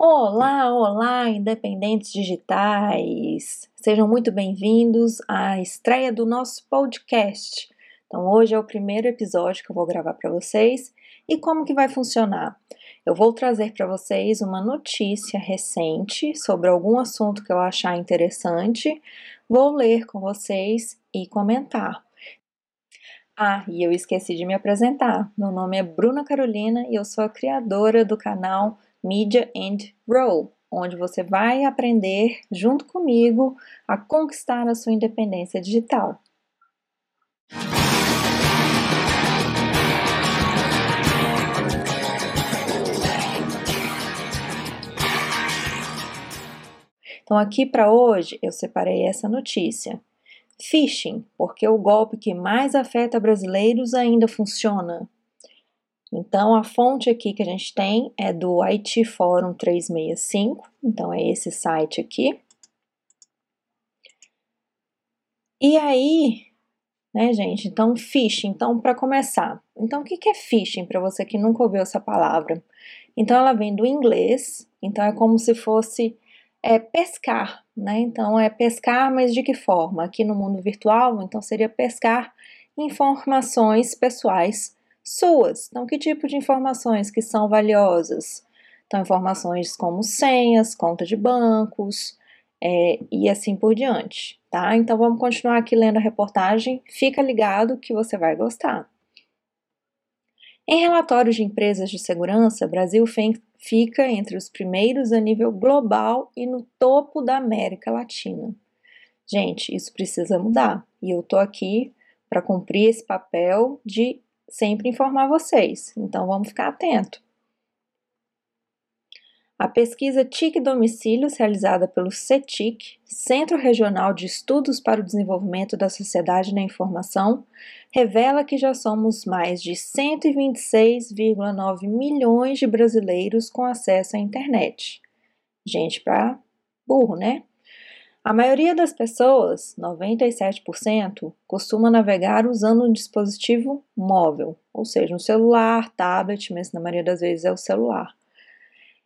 Olá, olá, independentes digitais! Sejam muito bem-vindos à estreia do nosso podcast. Então, hoje é o primeiro episódio que eu vou gravar para vocês e como que vai funcionar? Eu vou trazer para vocês uma notícia recente sobre algum assunto que eu achar interessante, vou ler com vocês e comentar. Ah, e eu esqueci de me apresentar. Meu nome é Bruna Carolina e eu sou a criadora do canal Media and Grow, onde você vai aprender junto comigo a conquistar a sua independência digital. Então, aqui para hoje eu separei essa notícia. Phishing, porque o golpe que mais afeta brasileiros ainda funciona. Então, a fonte aqui que a gente tem é do IT Forum 365, então é esse site aqui. E aí, né, gente? Então, phishing. Então, para começar, então o que é phishing para você que nunca ouviu essa palavra? Então, ela vem do inglês. Então, é como se fosse é, pescar, né? Então, é pescar, mas de que forma? Aqui no mundo virtual, então seria pescar informações pessoais suas. Então, que tipo de informações que são valiosas? Então, informações como senhas, conta de bancos é, e assim por diante, tá? Então, vamos continuar aqui lendo a reportagem. Fica ligado que você vai gostar. Em relatórios de empresas de segurança, Brasil fica entre os primeiros a nível global e no topo da América Latina. Gente, isso precisa mudar e eu tô aqui para cumprir esse papel de sempre informar vocês. Então vamos ficar atento. A pesquisa TIC Domicílios, realizada pelo CETIC, Centro Regional de Estudos para o Desenvolvimento da Sociedade na Informação, revela que já somos mais de 126,9 milhões de brasileiros com acesso à internet. Gente para burro, né? A maioria das pessoas, 97%, costuma navegar usando um dispositivo móvel, ou seja, um celular, tablet, mas na maioria das vezes é o celular.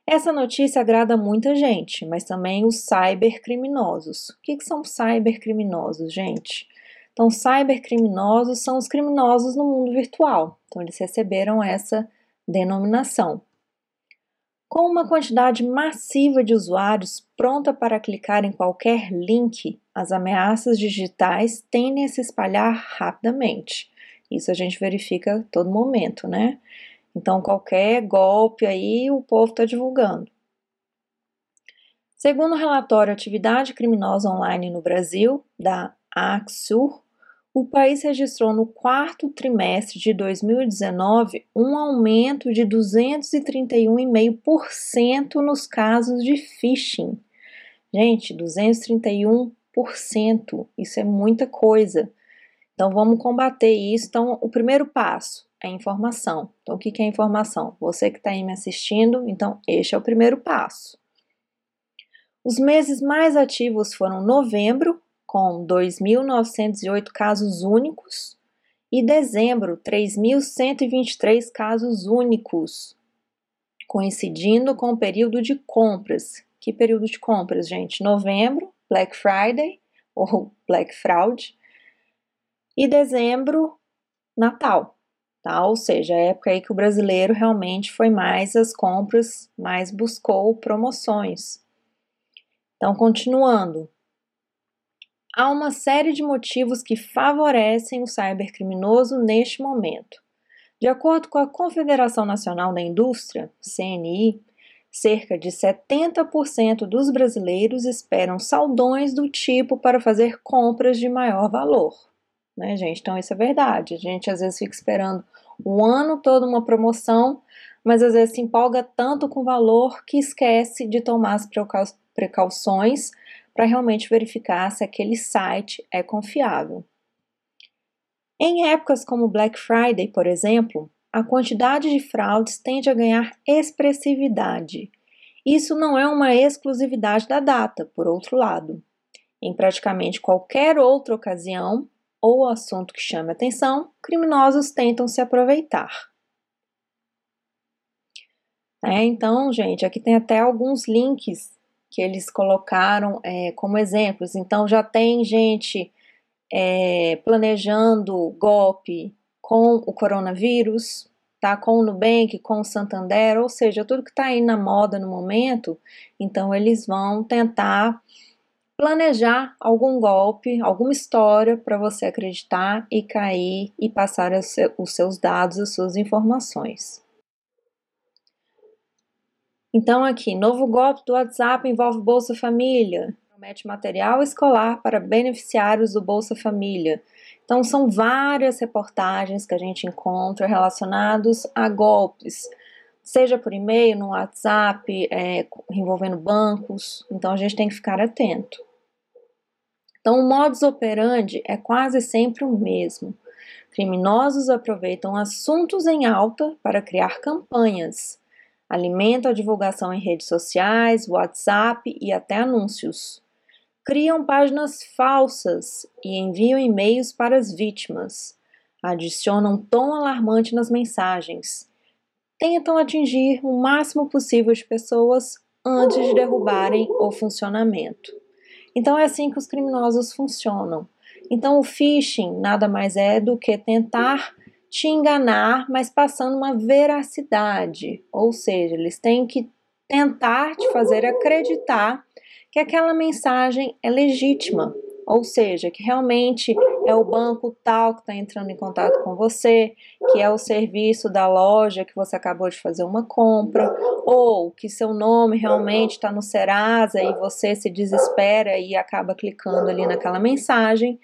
Essa notícia agrada muita gente, mas também os cybercriminosos. O que, que são cybercriminosos, gente? Então, cybercriminosos são os criminosos no mundo virtual. Então, eles receberam essa denominação. Com uma quantidade massiva de usuários pronta para clicar em qualquer link, as ameaças digitais tendem a se espalhar rapidamente. Isso a gente verifica a todo momento, né? Então, qualquer golpe aí, o povo está divulgando. Segundo o relatório Atividade Criminosa Online no Brasil, da AXUR, o país registrou no quarto trimestre de 2019 um aumento de 231,5% nos casos de phishing. Gente, 231%, isso é muita coisa. Então vamos combater isso. Então, o primeiro passo é informação. Então, o que é informação? Você que está aí me assistindo, então este é o primeiro passo. Os meses mais ativos foram novembro, com 2.908 casos únicos, e dezembro, 3.123 casos únicos, coincidindo com o período de compras. Que período de compras, gente? Novembro, Black Friday ou Black Fraud, e dezembro, Natal tá? Ou seja, a época aí que o brasileiro realmente foi mais às compras, mais buscou promoções. Então, continuando. Há uma série de motivos que favorecem o cybercriminoso neste momento. De acordo com a Confederação Nacional da Indústria, CNI, cerca de 70% dos brasileiros esperam saldões do tipo para fazer compras de maior valor né, gente? Então isso é verdade. A gente às vezes fica esperando o ano todo uma promoção, mas às vezes se empolga tanto com o valor que esquece de tomar as precauções para realmente verificar se aquele site é confiável. Em épocas como Black Friday, por exemplo, a quantidade de fraudes tende a ganhar expressividade. Isso não é uma exclusividade da data, por outro lado. Em praticamente qualquer outra ocasião, ou assunto que chame atenção, criminosos tentam se aproveitar. É, então, gente, aqui tem até alguns links que eles colocaram é, como exemplos. Então, já tem gente é, planejando golpe com o coronavírus, tá? Com o Nubank, com o Santander, ou seja, tudo que está aí na moda no momento. Então, eles vão tentar planejar algum golpe, alguma história para você acreditar e cair e passar os seus dados, as suas informações. Então, aqui, novo golpe do WhatsApp envolve Bolsa Família. Promete material escolar para beneficiários do Bolsa Família. Então, são várias reportagens que a gente encontra relacionados a golpes, seja por e-mail, no WhatsApp, é, envolvendo bancos. Então, a gente tem que ficar atento. Então, o modus operandi é quase sempre o mesmo. Criminosos aproveitam assuntos em alta para criar campanhas alimentam a divulgação em redes sociais, WhatsApp e até anúncios. Criam páginas falsas e enviam e-mails para as vítimas. Adicionam tom alarmante nas mensagens. Tentam atingir o máximo possível de pessoas antes de derrubarem o funcionamento. Então é assim que os criminosos funcionam. Então o phishing nada mais é do que tentar te enganar, mas passando uma veracidade. Ou seja, eles têm que tentar te fazer acreditar que aquela mensagem é legítima, ou seja, que realmente é o banco tal que está entrando em contato com você, que é o serviço da loja que você acabou de fazer uma compra, ou que seu nome realmente está no Serasa e você se desespera e acaba clicando ali naquela mensagem.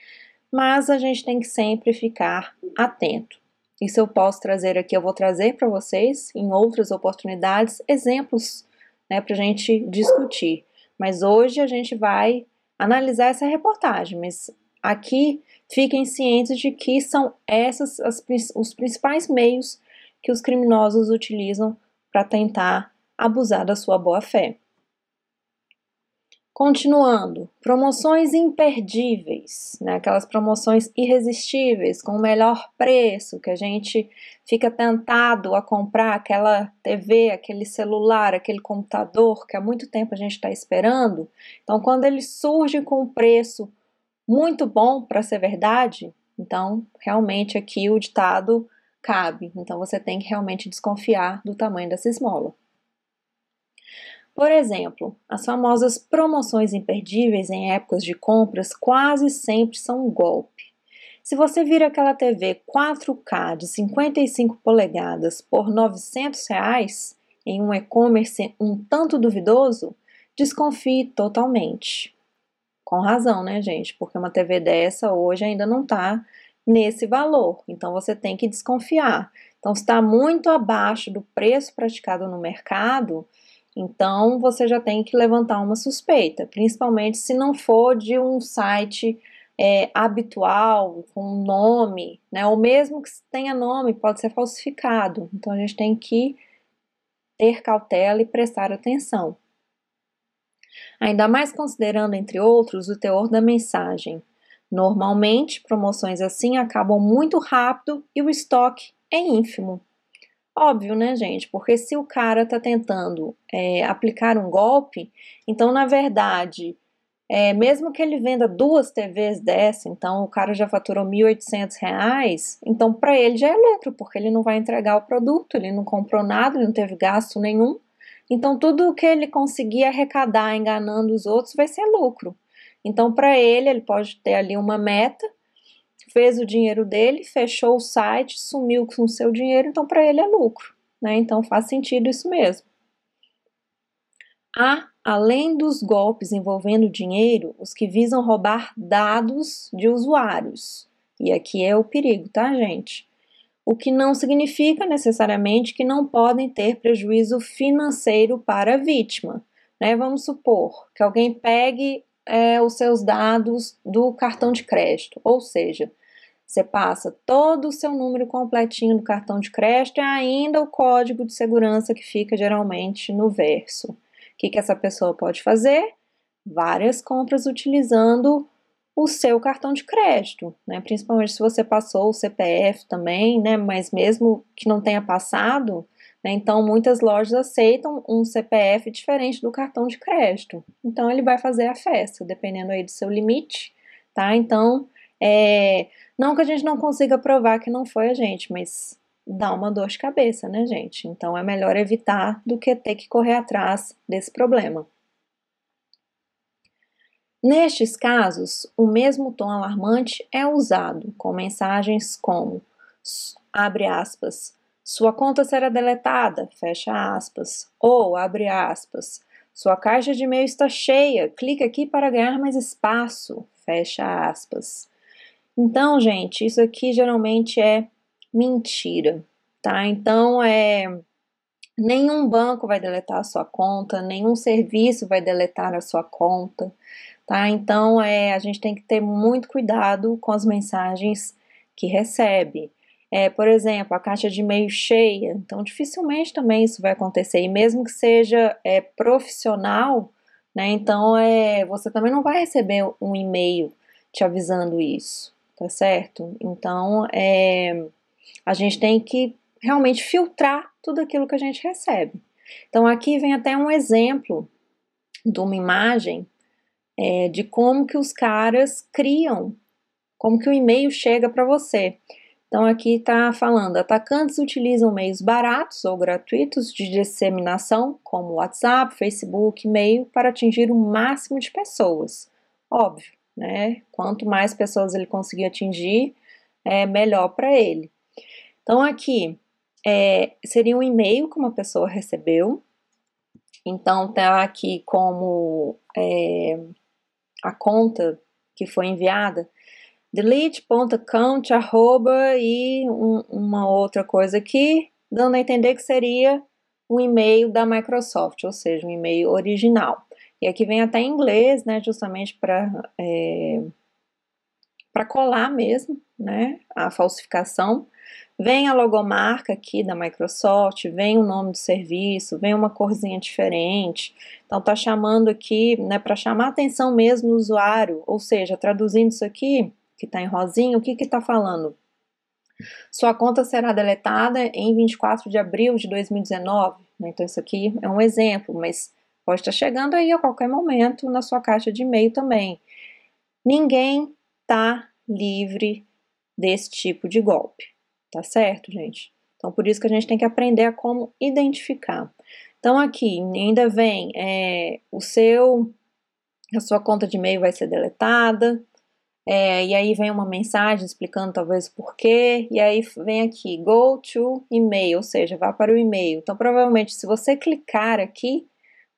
Mas a gente tem que sempre ficar atento. Isso eu posso trazer aqui, eu vou trazer para vocês em outras oportunidades exemplos né, para a gente discutir. Mas hoje a gente vai analisar essa reportagem, mas aqui fiquem cientes de que são esses os principais meios que os criminosos utilizam para tentar abusar da sua boa fé. Continuando, promoções imperdíveis, né? aquelas promoções irresistíveis, com o melhor preço, que a gente fica tentado a comprar aquela TV, aquele celular, aquele computador que há muito tempo a gente está esperando. Então, quando ele surge com um preço muito bom para ser verdade, então realmente aqui o ditado cabe. Então, você tem que realmente desconfiar do tamanho dessa esmola. Por exemplo, as famosas promoções imperdíveis em épocas de compras quase sempre são um golpe. Se você vir aquela TV 4K de 55 polegadas por 900 reais, em um e-commerce um tanto duvidoso, desconfie totalmente. Com razão, né, gente? Porque uma TV dessa hoje ainda não está nesse valor, então você tem que desconfiar. Então, está muito abaixo do preço praticado no mercado, então você já tem que levantar uma suspeita, principalmente se não for de um site é, habitual, com nome, né? Ou mesmo que tenha nome, pode ser falsificado. Então a gente tem que ter cautela e prestar atenção. Ainda mais considerando, entre outros, o teor da mensagem. Normalmente, promoções assim acabam muito rápido e o estoque é ínfimo. Óbvio, né, gente? Porque se o cara tá tentando é, aplicar um golpe, então, na verdade, é, mesmo que ele venda duas TVs dessa, então o cara já faturou R$ 1.800, então para ele já é lucro, porque ele não vai entregar o produto, ele não comprou nada, ele não teve gasto nenhum. Então, tudo que ele conseguir arrecadar enganando os outros vai ser lucro. Então, para ele, ele pode ter ali uma meta fez o dinheiro dele, fechou o site, sumiu com o seu dinheiro, então para ele é lucro, né? Então faz sentido isso mesmo. Há, além dos golpes envolvendo dinheiro, os que visam roubar dados de usuários. E aqui é o perigo, tá, gente? O que não significa necessariamente que não podem ter prejuízo financeiro para a vítima. Né? Vamos supor que alguém pegue é, os seus dados do cartão de crédito, ou seja, você passa todo o seu número completinho do cartão de crédito e ainda o código de segurança que fica geralmente no verso. O que, que essa pessoa pode fazer? Várias compras utilizando o seu cartão de crédito, né? Principalmente se você passou o CPF também, né? Mas mesmo que não tenha passado? Então, muitas lojas aceitam um CPF diferente do cartão de crédito. Então, ele vai fazer a festa, dependendo aí do seu limite, tá? Então, é, não que a gente não consiga provar que não foi a gente, mas dá uma dor de cabeça, né, gente? Então, é melhor evitar do que ter que correr atrás desse problema. Nestes casos, o mesmo tom alarmante é usado com mensagens como abre aspas, sua conta será deletada, fecha aspas, ou abre aspas, sua caixa de e-mail está cheia, clique aqui para ganhar mais espaço, fecha aspas. Então, gente, isso aqui geralmente é mentira, tá? Então, é nenhum banco vai deletar a sua conta, nenhum serviço vai deletar a sua conta tá? Então, é, a gente tem que ter muito cuidado com as mensagens que recebe. É, por exemplo, a caixa de e-mail cheia, então dificilmente também isso vai acontecer, e mesmo que seja é, profissional, né? Então é, você também não vai receber um e-mail te avisando isso, tá certo? Então é, a gente tem que realmente filtrar tudo aquilo que a gente recebe. Então aqui vem até um exemplo de uma imagem é, de como que os caras criam, como que o e-mail chega para você. Então aqui está falando, atacantes utilizam meios baratos ou gratuitos de disseminação, como WhatsApp, Facebook, e-mail, para atingir o máximo de pessoas. Óbvio, né? Quanto mais pessoas ele conseguir atingir, é melhor para ele. Então aqui é, seria um e-mail que uma pessoa recebeu. Então tá aqui como é, a conta que foi enviada, delete.account, arroba e um, uma outra coisa aqui, dando a entender que seria um e-mail da Microsoft, ou seja, um e-mail original. E aqui vem até em inglês, né, justamente para é, para colar mesmo, né, a falsificação. Vem a logomarca aqui da Microsoft, vem o nome do serviço, vem uma corzinha diferente. Então tá chamando aqui, né, para chamar a atenção mesmo do usuário, ou seja, traduzindo isso aqui, que está em rosinha, o que que tá falando? Sua conta será deletada em 24 de abril de 2019. Né? Então isso aqui é um exemplo, mas pode estar chegando aí a qualquer momento na sua caixa de e-mail também. Ninguém tá livre desse tipo de golpe. Tá certo, gente? Então, por isso que a gente tem que aprender a como identificar. Então, aqui ainda vem é, o seu, a sua conta de e-mail vai ser deletada, é, e aí vem uma mensagem explicando talvez por quê, e aí vem aqui, go to e-mail, ou seja, vá para o e-mail. Então, provavelmente, se você clicar aqui,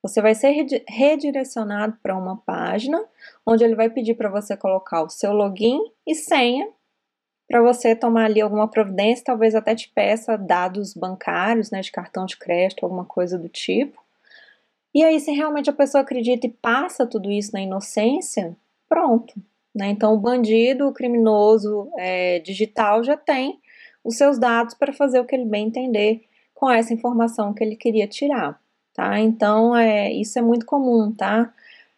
você vai ser redirecionado para uma página onde ele vai pedir para você colocar o seu login e senha para você tomar ali alguma providência, talvez até te peça dados bancários, né, de cartão de crédito, alguma coisa do tipo. E aí, se realmente a pessoa acredita e passa tudo isso na inocência, pronto. Né? Então, o bandido, o criminoso é, digital já tem os seus dados para fazer o que ele bem entender com essa informação que ele queria tirar, tá? Então, é, isso é muito comum, tá?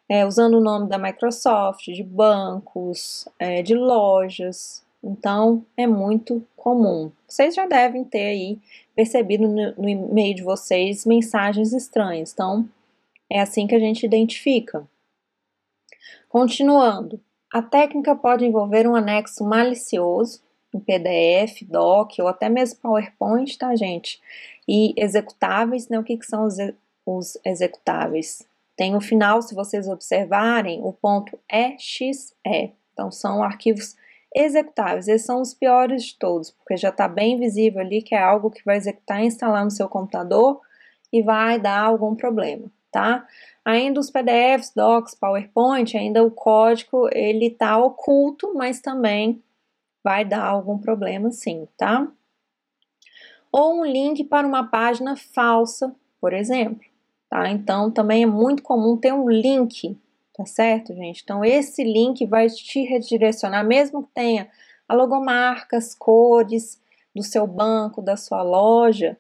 É, usando o nome da Microsoft, de bancos, é, de lojas, então, é muito comum. Vocês já devem ter aí percebido no, no e-mail de vocês mensagens estranhas. Então, é assim que a gente identifica. Continuando, a técnica pode envolver um anexo malicioso, em PDF, doc ou até mesmo PowerPoint, tá, gente? E executáveis, né? O que, que são os, os executáveis? Tem o final, se vocês observarem, o ponto EXE. Então, são arquivos executáveis. Esses são os piores de todos, porque já está bem visível ali que é algo que vai executar e instalar no seu computador e vai dar algum problema, tá? Ainda os PDFs, Docs, PowerPoint, ainda o código ele está oculto, mas também vai dar algum problema sim, tá? Ou um link para uma página falsa, por exemplo, tá? Então também é muito comum ter um link Tá certo, gente? Então, esse link vai te redirecionar, mesmo que tenha a logomarca, as cores do seu banco, da sua loja,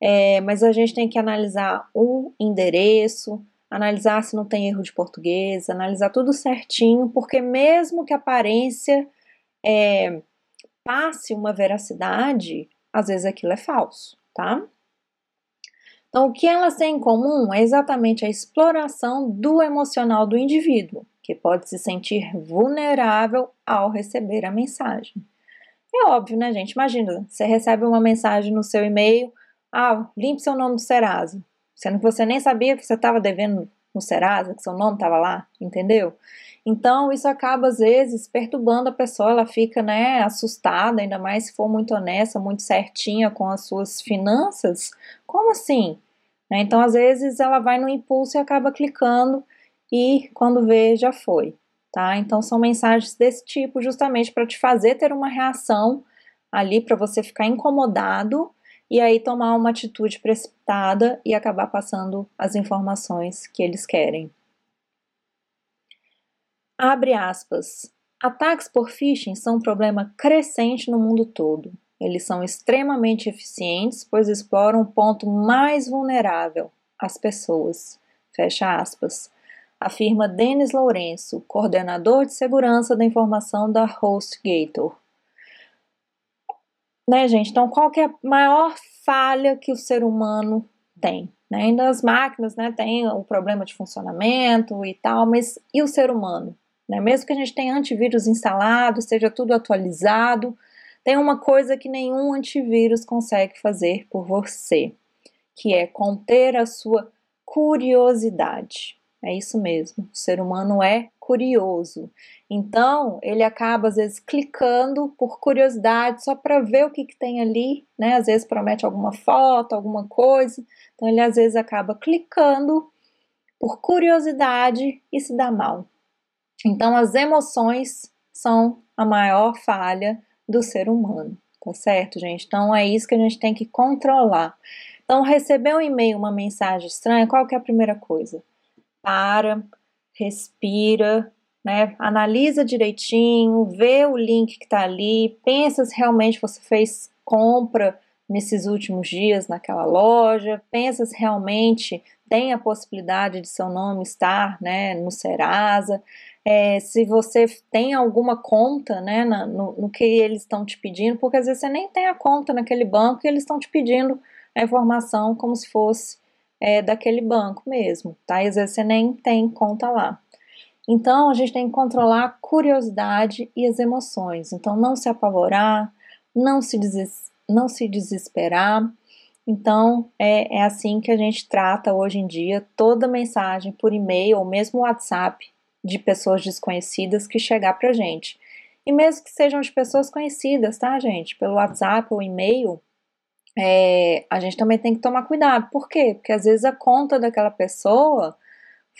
é, mas a gente tem que analisar o endereço, analisar se não tem erro de português, analisar tudo certinho, porque mesmo que a aparência é, passe uma veracidade, às vezes aquilo é falso, tá? Então, o que elas têm em comum é exatamente a exploração do emocional do indivíduo, que pode se sentir vulnerável ao receber a mensagem. É óbvio, né, gente? Imagina, você recebe uma mensagem no seu e-mail, ah, limpe seu nome do Serasa, sendo que você nem sabia que você estava devendo no Serasa, que seu nome estava lá, entendeu? Então, isso acaba, às vezes, perturbando a pessoa, ela fica, né, assustada, ainda mais se for muito honesta, muito certinha com as suas finanças. Como assim? Né? Então, às vezes, ela vai no impulso e acaba clicando e quando vê, já foi, tá? Então, são mensagens desse tipo, justamente para te fazer ter uma reação ali, para você ficar incomodado e aí tomar uma atitude precipitada e acabar passando as informações que eles querem. Abre aspas. Ataques por phishing são um problema crescente no mundo todo. Eles são extremamente eficientes, pois exploram o ponto mais vulnerável, as pessoas. Fecha aspas. Afirma Denis Lourenço, coordenador de segurança da informação da HostGator. Né, gente? Então, qual que é a maior falha que o ser humano tem? Né? Ainda as máquinas né, têm o problema de funcionamento e tal, mas e o ser humano? Né? Mesmo que a gente tenha antivírus instalado, seja tudo atualizado, tem uma coisa que nenhum antivírus consegue fazer por você, que é conter a sua curiosidade. É isso mesmo, o ser humano é curioso. Então, ele acaba às vezes clicando por curiosidade, só para ver o que, que tem ali, né? Às vezes promete alguma foto, alguma coisa. Então, ele às vezes acaba clicando por curiosidade e se dá mal. Então, as emoções são a maior falha do ser humano, tá certo, gente? Então, é isso que a gente tem que controlar. Então, receber um e-mail, uma mensagem estranha, qual que é a primeira coisa? Para, respira, né? Analisa direitinho, vê o link que está ali, pensa se realmente você fez compra nesses últimos dias naquela loja, pensa se realmente tem a possibilidade de seu nome estar né, no Serasa, é, se você tem alguma conta né, na, no, no, que eles estão te pedindo, porque às vezes você nem tem a conta naquele banco e eles estão te pedindo a informação como se fosse é, daquele banco mesmo, tá? E às vezes você nem tem conta lá. Então a gente tem que controlar a curiosidade e as emoções. Então não se apavorar, não se, des não se desesperar. Então é, é assim que a gente trata hoje em dia toda mensagem por e-mail ou mesmo WhatsApp de pessoas desconhecidas que chegar pra gente. E mesmo que sejam de pessoas conhecidas, tá, gente? Pelo WhatsApp ou e-mail, é, a gente também tem que tomar cuidado. Por quê? Porque às vezes a conta daquela pessoa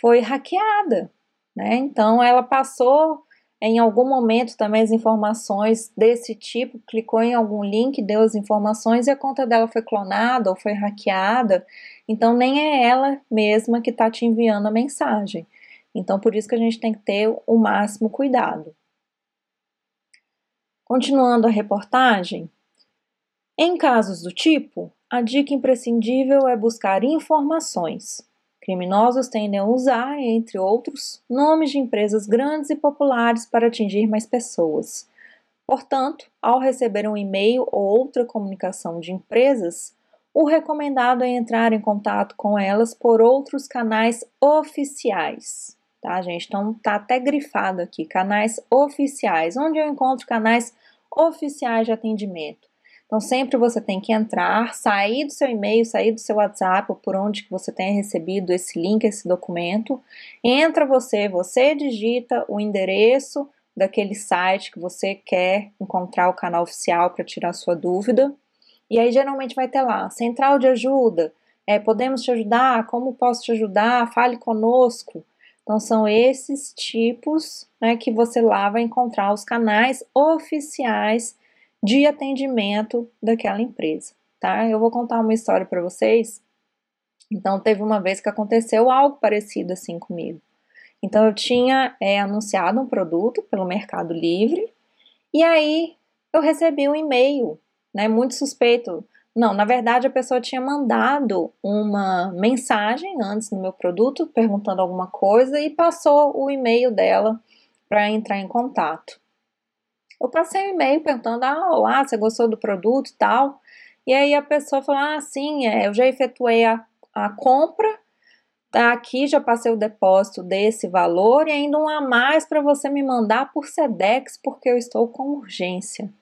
foi hackeada, né? Então ela passou em algum momento também as informações desse tipo, clicou em algum link, deu as informações e a conta dela foi clonada ou foi hackeada. Então nem é ela mesma que está te enviando a mensagem. Então, por isso que a gente tem que ter o máximo cuidado. Continuando a reportagem, em casos do tipo, a dica imprescindível é buscar informações. Criminosos tendem a usar, entre outros, nomes de empresas grandes e populares para atingir mais pessoas. Portanto, ao receber um e-mail ou outra comunicação de empresas, o recomendado é entrar em contato com elas por outros canais oficiais tá, gente? Então tá até grifado aqui, canais oficiais, onde eu encontro canais oficiais de atendimento. Então sempre você tem que entrar, sair do seu e-mail, sair do seu WhatsApp ou por onde que você tenha recebido esse link, esse documento. Entra você, você digita o endereço daquele site que você quer encontrar o canal oficial para tirar sua dúvida. E aí geralmente vai ter lá, central de ajuda, é, podemos te ajudar, como posso te ajudar, fale conosco. Então, são esses tipos né, que você lá vai encontrar os canais oficiais de atendimento daquela empresa, tá? Eu vou contar uma história para vocês. Então, teve uma vez que aconteceu algo parecido assim comigo. Então, eu tinha é, anunciado um produto pelo Mercado Livre e aí eu recebi um e-mail, né, muito suspeito não, na verdade a pessoa tinha mandado uma mensagem antes no meu produto perguntando alguma coisa e passou o e-mail dela para entrar em contato. Eu passei um e-mail perguntando: ah, olá, você gostou do produto e tal? E aí a pessoa falou: ah, sim, é, eu já efetuei a, a compra, tá aqui, já passei o depósito desse valor e ainda um a mais para você me mandar por Sedex, porque eu estou com urgência.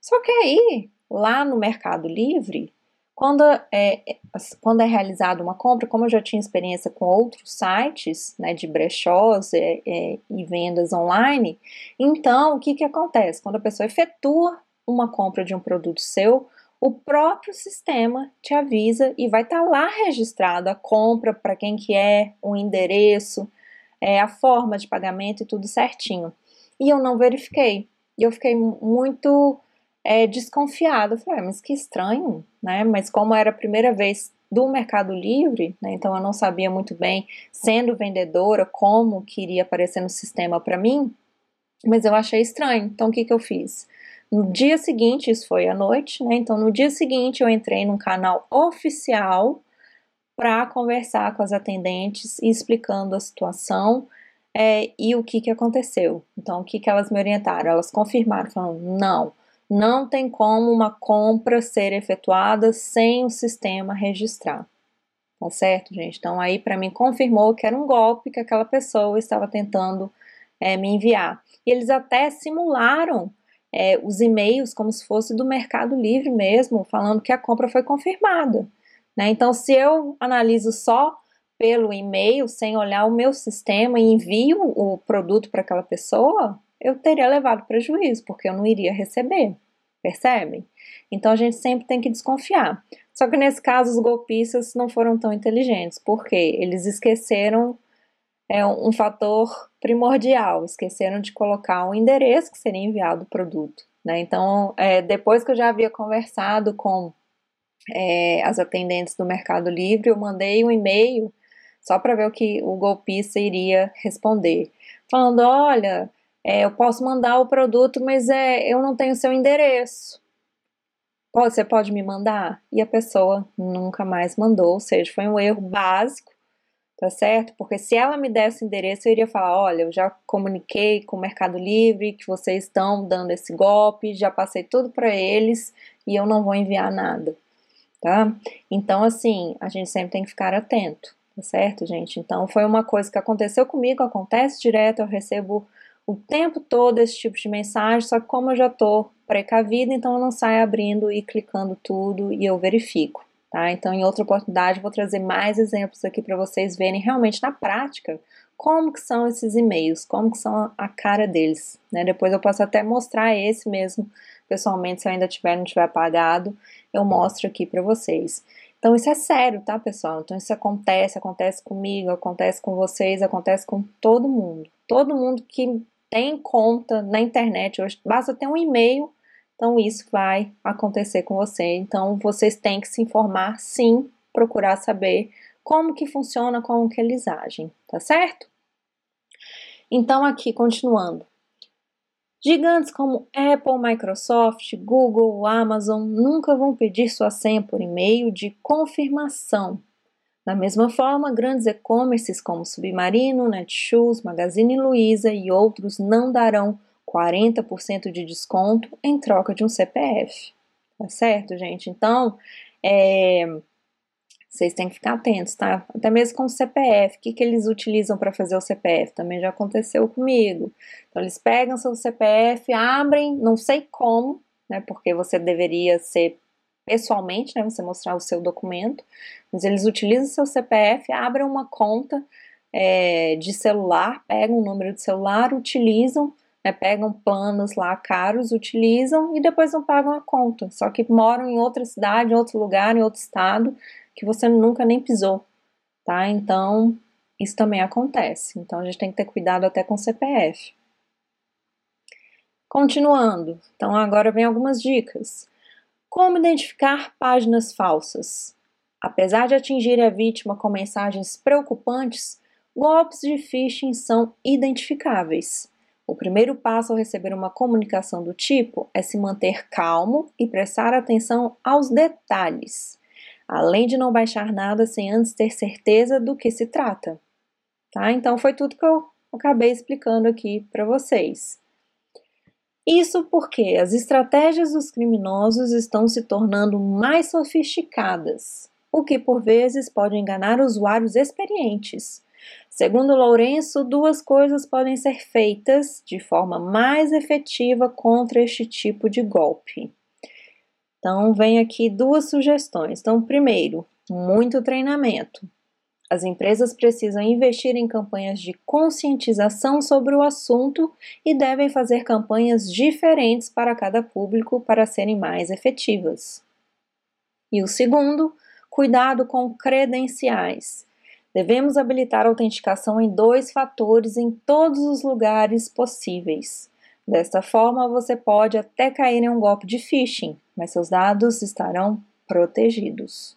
Só que aí, lá no Mercado Livre, quando é, quando é realizada uma compra, como eu já tinha experiência com outros sites né, de brechós é, é, e vendas online, então o que, que acontece? Quando a pessoa efetua uma compra de um produto seu, o próprio sistema te avisa e vai estar tá lá registrado a compra para quem que é, o endereço, é, a forma de pagamento e tudo certinho. E eu não verifiquei. E eu fiquei muito é, desconfiada. Falei, ah, mas que estranho, né? Mas como era a primeira vez do Mercado Livre, né, então eu não sabia muito bem, sendo vendedora, como que iria aparecer no sistema para mim, mas eu achei estranho. Então o que, que eu fiz? No dia seguinte, isso foi à noite, né? Então no dia seguinte eu entrei num canal oficial para conversar com as atendentes explicando a situação é, e o que, que aconteceu. Então, o que, que elas me orientaram? Elas confirmaram, falando, não, não tem como uma compra ser efetuada sem o sistema registrar. Tá certo, gente? Então, aí para mim confirmou que era um golpe que aquela pessoa estava tentando é, me enviar. E eles até simularam é, os e-mails como se fosse do Mercado Livre mesmo, falando que a compra foi confirmada. Né? Então, se eu analiso só pelo e-mail, sem olhar o meu sistema e envio o produto para aquela pessoa, eu teria levado prejuízo, porque eu não iria receber. Percebem? Então a gente sempre tem que desconfiar. Só que nesse caso os golpistas não foram tão inteligentes, porque eles esqueceram é, um fator primordial, esqueceram de colocar o endereço que seria enviado o produto. Né? Então, é, depois que eu já havia conversado com é, as atendentes do Mercado Livre, eu mandei um e-mail só para ver o que o golpista iria responder, falando: olha, é, eu posso mandar o produto, mas é, eu não tenho seu endereço. Você pode me mandar? E a pessoa nunca mais mandou, ou seja, foi um erro básico, tá certo? Porque se ela me desse o endereço, eu iria falar: olha, eu já comuniquei com o Mercado Livre que vocês estão dando esse golpe, já passei tudo para eles e eu não vou enviar nada, tá? Então, assim, a gente sempre tem que ficar atento, tá certo, gente? Então, foi uma coisa que aconteceu comigo, acontece direto, eu recebo o tempo todo esse tipo de mensagem, só que como eu já estou precavida, então eu não saio abrindo e clicando tudo e eu verifico, tá? Então, em outra oportunidade, vou trazer mais exemplos aqui para vocês verem realmente na prática como que são esses e-mails, como que são a cara deles, né? Depois eu posso até mostrar esse mesmo pessoalmente, se eu ainda tiver, não tiver apagado, eu mostro aqui para vocês. Então isso é sério, tá, pessoal? Então isso acontece, acontece comigo, acontece com vocês, acontece com todo mundo. Todo mundo que tem conta na internet hoje, basta ter um e-mail, então isso vai acontecer com você. Então vocês têm que se informar sim, procurar saber como que funciona, como que eles agem, tá certo? Então aqui continuando. Gigantes como Apple, Microsoft, Google, Amazon nunca vão pedir sua senha por e-mail de confirmação da mesma forma, grandes e-commerces como Submarino, Netshoes, Magazine Luiza e outros não darão 40% de desconto em troca de um CPF. Tá certo, gente? Então, é, vocês têm que ficar atentos, tá? Até mesmo com o CPF. O que, que eles utilizam para fazer o CPF? Também já aconteceu comigo. Então, eles pegam seu CPF, abrem, não sei como, né? Porque você deveria ser pessoalmente, né? Você mostrar o seu documento, mas eles utilizam seu CPF, abrem uma conta é, de celular, pegam o número de celular, utilizam, né, pegam planos lá caros, utilizam e depois não pagam a conta. Só que moram em outra cidade, em outro lugar, em outro estado, que você nunca nem pisou, tá? Então, isso também acontece. Então, a gente tem que ter cuidado até com o CPF. Continuando, então agora vem algumas dicas. Como identificar páginas falsas? Apesar de atingir a vítima com mensagens preocupantes, golpes de phishing são identificáveis. O primeiro passo ao receber uma comunicação do tipo é se manter calmo e prestar atenção aos detalhes, além de não baixar nada sem antes ter certeza do que se trata. Tá? Então foi tudo que eu acabei explicando aqui para vocês. Isso porque as estratégias dos criminosos estão se tornando mais sofisticadas. o que por vezes pode enganar usuários experientes. Segundo Lourenço, duas coisas podem ser feitas de forma mais efetiva contra este tipo de golpe. Então, vem aqui duas sugestões. Então, primeiro, muito treinamento. As empresas precisam investir em campanhas de conscientização sobre o assunto e devem fazer campanhas diferentes para cada público para serem mais efetivas. E o segundo, cuidado com credenciais. Devemos habilitar a autenticação em dois fatores em todos os lugares possíveis. Desta forma, você pode até cair em um golpe de phishing, mas seus dados estarão protegidos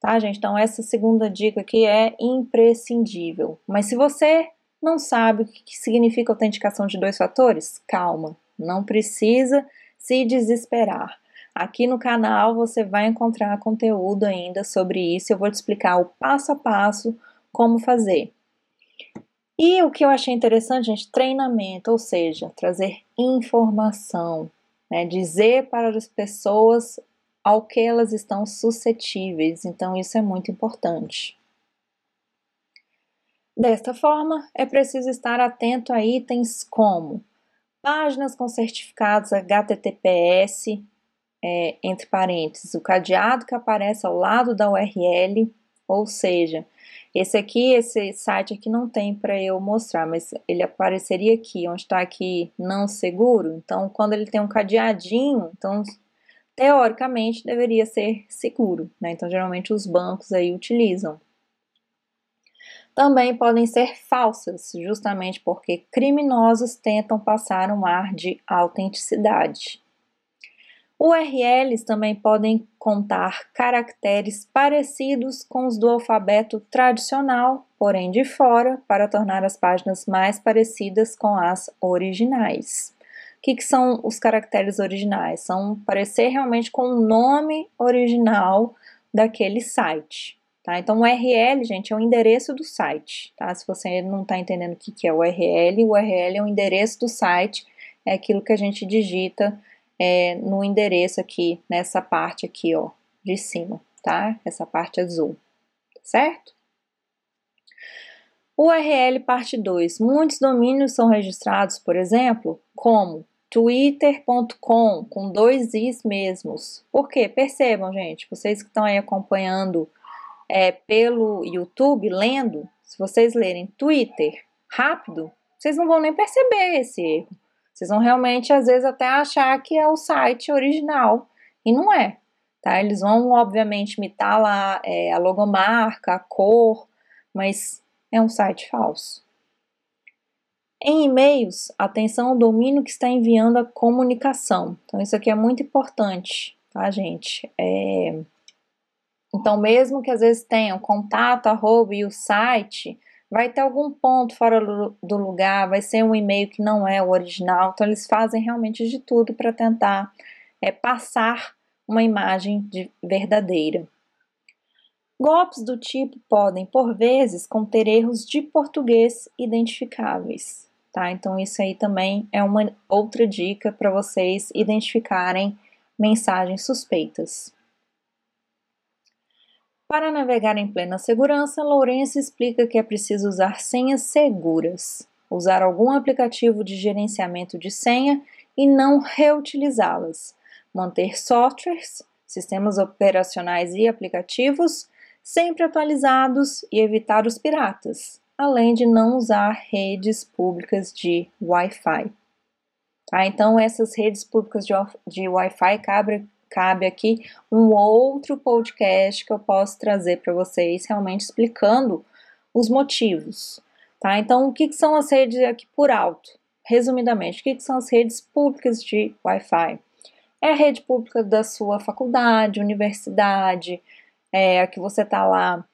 tá, gente? Então, essa segunda dica aqui é imprescindível. Mas se você não sabe o que significa autenticação de dois fatores, calma, não precisa se desesperar. Aqui no canal você vai encontrar conteúdo ainda sobre isso. Eu vou te explicar o passo a passo como fazer. E o que eu achei interessante, gente, treinamento, ou seja, trazer informação, né? dizer para as pessoas ao que elas estão suscetíveis, então isso é muito importante. Desta forma, é preciso estar atento a itens como páginas com certificados HTTPS, é, entre parênteses, o cadeado que aparece ao lado da URL, ou seja, esse aqui, esse site aqui não tem para eu mostrar, mas ele apareceria aqui, onde está aqui não seguro. Então, quando ele tem um cadeadinho, então teoricamente deveria ser seguro, né? Então, geralmente os bancos aí utilizam. Também podem ser falsas, justamente porque criminosos tentam passar um ar de autenticidade. URLs também podem contar caracteres parecidos com os do alfabeto tradicional, porém de fora, para tornar as páginas mais parecidas com as originais. O que, que são os caracteres originais? São parecer realmente com o nome original daquele site. Tá? Então, o URL, gente, é o endereço do site. Tá? Se você não está entendendo o que, que é o URL, o URL é o endereço do site, é aquilo que a gente digita é, no endereço aqui, nessa parte aqui, ó, de cima, tá? Essa parte azul, certo? URL parte 2. Muitos domínios são registrados, por exemplo, como twitter.com, com dois i's mesmos. Por quê? Percebam, gente, vocês que estão aí acompanhando é, pelo YouTube, lendo, se vocês lerem Twitter rápido, vocês não vão nem perceber esse erro. Vocês vão realmente, às vezes, até achar que é o site original, e não é. Tá? Eles vão, obviamente, imitar lá é, a logomarca, a cor, mas é um site falso. Em e-mails, atenção ao domínio que está enviando a comunicação. Então, isso aqui é muito importante, tá, gente? É... Então, mesmo que às vezes tenha o contato, arroba e o site, vai ter algum ponto fora do lugar, vai ser um e-mail que não é o original. Então, eles fazem realmente de tudo para tentar é, passar uma imagem de verdadeira. Golpes do tipo podem, por vezes, conter erros de português identificáveis tá? Então, isso aí também é uma outra dica para vocês identificarem mensagens suspeitas. Para navegar em plena segurança, Lourenço explica que é preciso usar senhas seguras, usar algum aplicativo de gerenciamento de senha e não reutilizá-las, manter softwares, sistemas operacionais e aplicativos sempre atualizados e evitar os piratas, além de não usar redes públicas de Wi-Fi. Tá? Então, essas redes públicas de, de Wi-Fi cabe, cabe aqui um outro podcast que eu posso trazer para vocês, realmente explicando os motivos. Tá? Então, o que, que são as redes aqui por alto? Resumidamente, o que, que são as redes públicas de Wi-Fi? É a rede pública da sua faculdade, universidade, é a que você está lá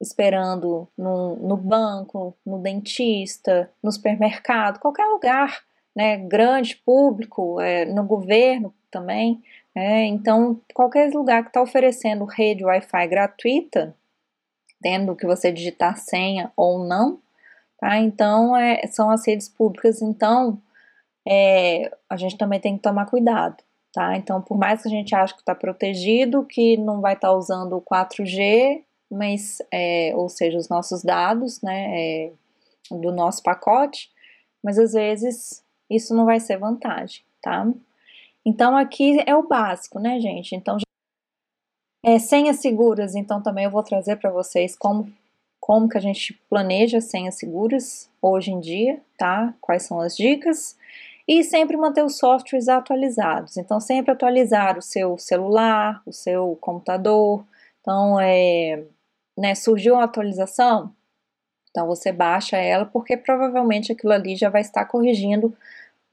esperando no, no banco, no dentista, no supermercado, qualquer lugar, né, grande, público, é, no governo também. É, então, qualquer lugar que está oferecendo rede Wi-Fi gratuita, tendo que você digitar senha ou não, tá? Então, é, são as redes públicas. Então, é, a gente também tem que tomar cuidado, tá? Então, por mais que a gente ache que está protegido, que não vai estar tá usando o 4G, mas, é, ou seja, os nossos dados, né, é, do nosso pacote, mas às vezes isso não vai ser vantagem, tá? Então, aqui é o básico, né, gente? Então, é, senhas seguras, então também eu vou trazer para vocês como, como que a gente planeja senhas seguras hoje em dia, tá? Quais são as dicas e sempre manter os softwares atualizados. Então, sempre atualizar o seu celular, o seu computador. Então, é, né, surgiu uma atualização, então você baixa ela porque provavelmente aquilo ali já vai estar corrigindo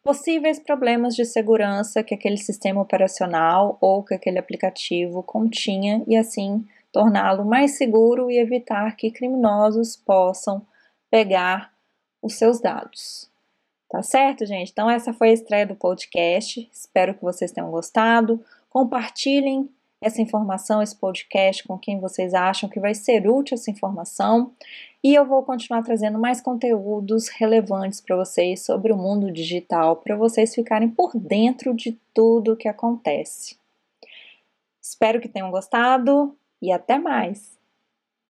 possíveis problemas de segurança que aquele sistema operacional ou que aquele aplicativo continha e assim torná-lo mais seguro e evitar que criminosos possam pegar os seus dados. Tá certo, gente? Então, essa foi a estreia do podcast. Espero que vocês tenham gostado. Compartilhem essa informação, esse podcast com quem vocês acham que vai ser útil essa informação. E eu vou continuar trazendo mais conteúdos relevantes para vocês sobre o mundo digital, para vocês ficarem por dentro de tudo o que acontece. Espero que tenham gostado e até mais!